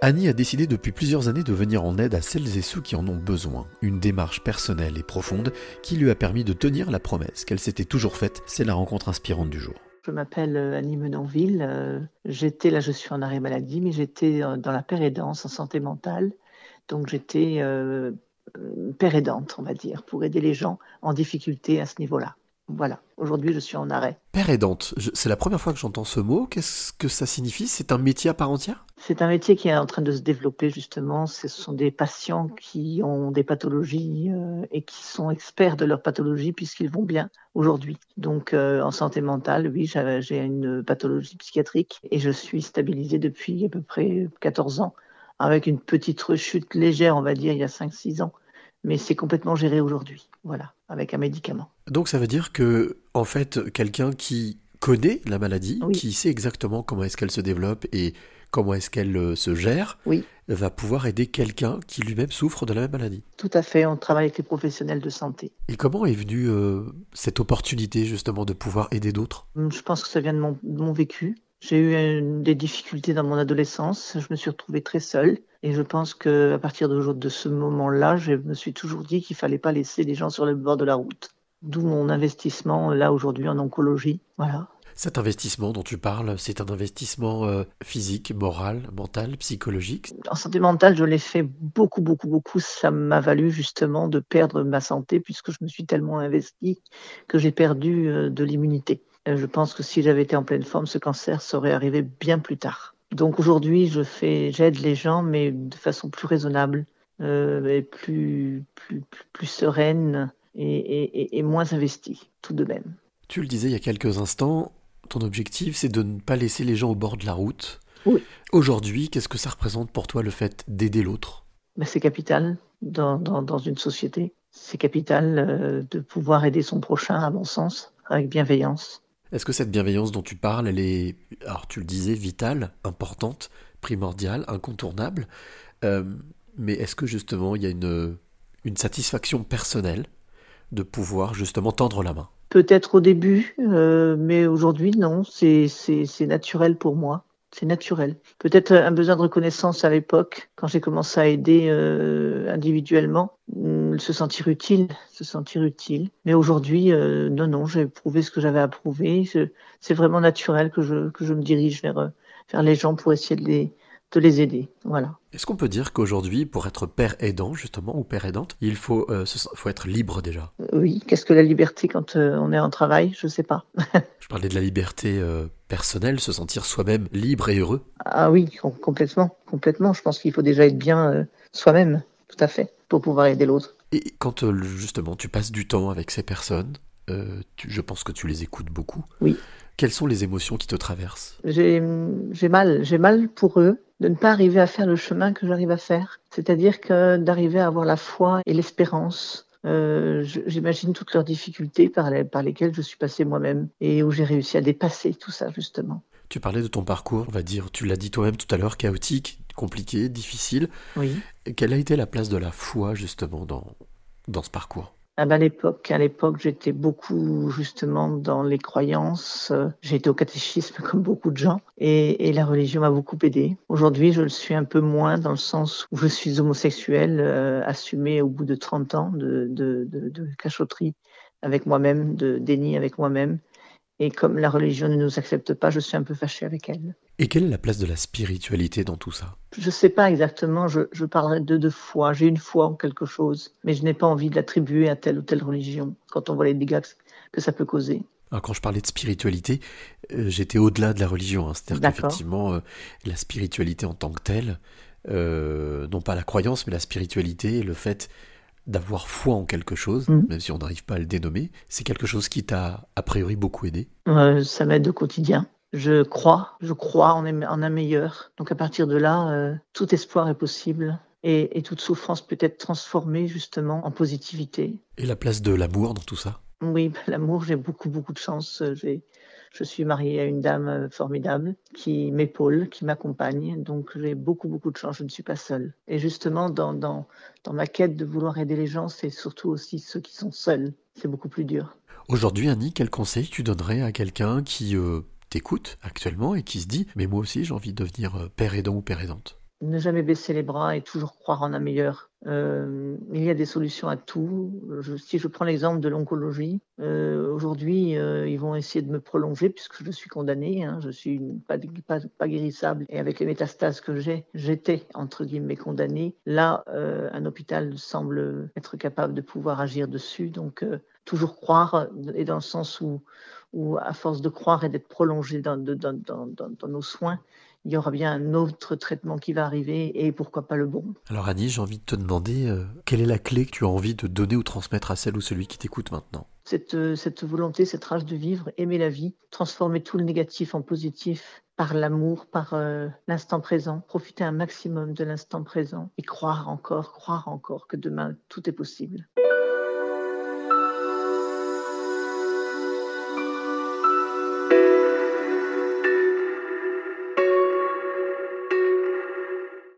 Annie a décidé depuis plusieurs années de venir en aide à celles et ceux qui en ont besoin. Une démarche personnelle et profonde qui lui a permis de tenir la promesse qu'elle s'était toujours faite. C'est la rencontre inspirante du jour. Je m'appelle euh, Annie Menonville. Euh, j'étais, là je suis en arrêt maladie, mais j'étais euh, dans la pérédance en santé mentale. Donc j'étais euh, pérédante, on va dire, pour aider les gens en difficulté à ce niveau-là. Voilà, aujourd'hui je suis en arrêt. Père aidante, c'est la première fois que j'entends ce mot. Qu'est-ce que ça signifie? C'est un métier à part entière? C'est un métier qui est en train de se développer justement. Ce sont des patients qui ont des pathologies euh, et qui sont experts de leurs pathologies puisqu'ils vont bien aujourd'hui. Donc euh, en santé mentale, oui, j'ai une pathologie psychiatrique et je suis stabilisée depuis à peu près 14 ans avec une petite rechute légère, on va dire, il y a 5-6 ans mais c'est complètement géré aujourd'hui, voilà, avec un médicament. Donc ça veut dire que, en fait, quelqu'un qui connaît la maladie, Oui. qui sait exactement comment est-ce qu'elle se développe et comment est-ce qu'elle euh, se gère, Oui, va pouvoir aider quelqu'un qui lui-même souffre de la même maladie. tout à fait, on travaille avec les professionnels de santé. Et comment est venue euh, cette opportunité justement de pouvoir aider d'autres? Je pense que ça vient de mon, de mon vécu. J'ai eu des difficultés dans mon adolescence, je me suis retrouvée très seule et je pense que à partir de, de ce moment-là, je me suis toujours dit qu'il fallait pas laisser les gens sur le bord de la route. D'où mon investissement là aujourd'hui en oncologie. Voilà. Cet investissement dont tu parles, c'est un investissement euh, physique, moral, mental, psychologique? En santé mentale, je l'ai fait beaucoup, beaucoup, beaucoup. Ça m'a valu justement de perdre ma santé puisque je me suis tellement investie que j'ai perdu euh, de l'immunité. Euh, Je pense que si j'avais été en pleine forme, ce cancer serait arrivé bien plus tard. Donc aujourd'hui, je fais, j'aide les gens, mais de façon plus raisonnable, euh, et plus, plus, plus, plus sereine et, et, et- et moins investie, tout de même. Tu le disais il y a quelques instants, ton objectif c'est de ne pas laisser les gens au bord de la route. Oui. Aujourd'hui, qu'est-ce que ça représente pour toi le fait d'aider l'autre? Ben, c'est capital dans, dans, dans une société. C'est capital euh, de pouvoir aider son prochain, à mon sens, avec bienveillance. Est-ce que cette bienveillance dont tu parles, elle est, alors tu le disais, vitale, importante, primordiale, incontournable Euh, Mais est-ce que justement il y a une, satisfaction personnelle de pouvoir justement tendre la main? Peut-être au début, euh, mais aujourd'hui, non, c'est naturel pour moi. C'est naturel. Peut-être un besoin de reconnaissance à l'époque, quand j'ai commencé à aider euh, individuellement, se sentir utile, se sentir utile. Mais aujourd'hui, euh, non, non, j'ai prouvé ce que j'avais à prouver. C'est vraiment naturel que je, que je me dirige vers, euh, vers les gens pour essayer de les, de les aider. Voilà. Est-ce qu'on peut dire qu'aujourd'hui, pour être père aidant justement, ou père aidante, il faut, euh, se- faut être libre déjà? Euh, Oui, qu'est-ce que la liberté quand euh, on est en travail? Je sais pas. Je parlais de la liberté euh, personnelle, se sentir soi-même libre et heureux? Ah oui, com- complètement, complètement. Je pense qu'il faut déjà être bien soi-même, tout à fait, pour pouvoir aider l'autre. Et quand euh, justement tu passes du temps avec ces personnes, euh, tu- je pense que tu les écoutes beaucoup. Oui. Quelles sont les émotions qui te traversent? J'ai j'ai mal, j'ai mal pour eux de ne pas arriver à faire le chemin que j'arrive à faire. C'est-à-dire que d'arriver à avoir la foi et l'espérance. Euh, J'imagine toutes leurs difficultés par, les- par lesquelles je suis passée moi-même et où j'ai réussi à dépasser tout ça justement. Tu parlais de ton parcours, on va dire, tu l'as dit toi-même tout à l'heure, chaotique, compliqué, difficile. Oui. Quelle a été la place de la foi justement dans, dans ce parcours? Ah ben, à l'époque, à l'époque, j'étais beaucoup justement dans les croyances. Été au catéchisme comme beaucoup de gens et, la religion m'a beaucoup aidé. Aujourd'hui, je le suis un peu moins dans le sens où je suis homosexuel, euh, assumé au bout de 30 ans de, de, de, de cachotterie avec moi-même, de déni avec moi-même. Et comme la religion ne nous accepte pas, je suis un peu fâchée avec elle. Et quelle est la place de la spiritualité dans tout ça? Je sais pas exactement, je, je parlerai de foi. J'ai une foi en quelque chose, mais je n'ai pas envie de l'attribuer à telle ou telle religion quand on voit les dégâts que- ça peut causer. Alors, quand je parlais de spiritualité, euh, j'étais au-delà de la religion. hein. C'est-à-dire qu'effectivement, euh, la spiritualité en tant que telle, euh, non pas la croyance, mais la spiritualité, le fait d'avoir foi en quelque chose, Mhm. même si on n'arrive pas à le dénommer, c'est quelque chose qui t'a a priori beaucoup aidé. Ça m'aide au quotidien. Je crois, je crois en, un- en un meilleur. Donc à partir de là, euh, tout espoir est possible et, et toute souffrance peut être transformée justement en positivité. Et la place de l'amour dans tout ça? Oui, l'amour, j'ai beaucoup, beaucoup de chance. Euh, J'ai, je suis mariée à une dame euh, formidable qui m'épaule, qui m'accompagne. Donc j'ai beaucoup, beaucoup de chance. Je ne suis pas seule. Et justement, dans, dans, dans ma quête de vouloir aider les gens, c'est surtout aussi ceux qui sont seuls. C'est beaucoup plus dur. Aujourd'hui, Annie, quel conseil tu donnerais à quelqu'un qui euh, t'écoute actuellement et qui se dit Mais moi aussi, j'ai envie de devenir euh, père aidant ou père aidante ne jamais baisser les bras et toujours croire en un meilleur. Euh, il y a des solutions à tout. Si je prends l'exemple de l'oncologie, euh, aujourd'hui, ils vont essayer de me prolonger puisque je suis condamnée. Hein, je suis pas, pas, guérissable et avec les métastases que j'ai, j'étais entre guillemets condamnée. Là, un hôpital semble être capable de pouvoir agir dessus. Donc, toujours croire et dans le sens où, où à force de croire et d'être prolongé dans, dans, dans, dans nos soins, il y aura bien un autre traitement qui va arriver et pourquoi pas le bon. Alors Annie, j'ai envie de te demander euh, quelle est la clé que tu as envie de donner ou transmettre à celle ou celui qui t'écoute maintenant? Cette, euh, cette volonté, cette rage de vivre, aimer la vie, transformer tout le négatif en positif par l'amour, par euh, l'instant présent, profiter un maximum de l'instant présent et croire encore, croire encore que demain tout est possible.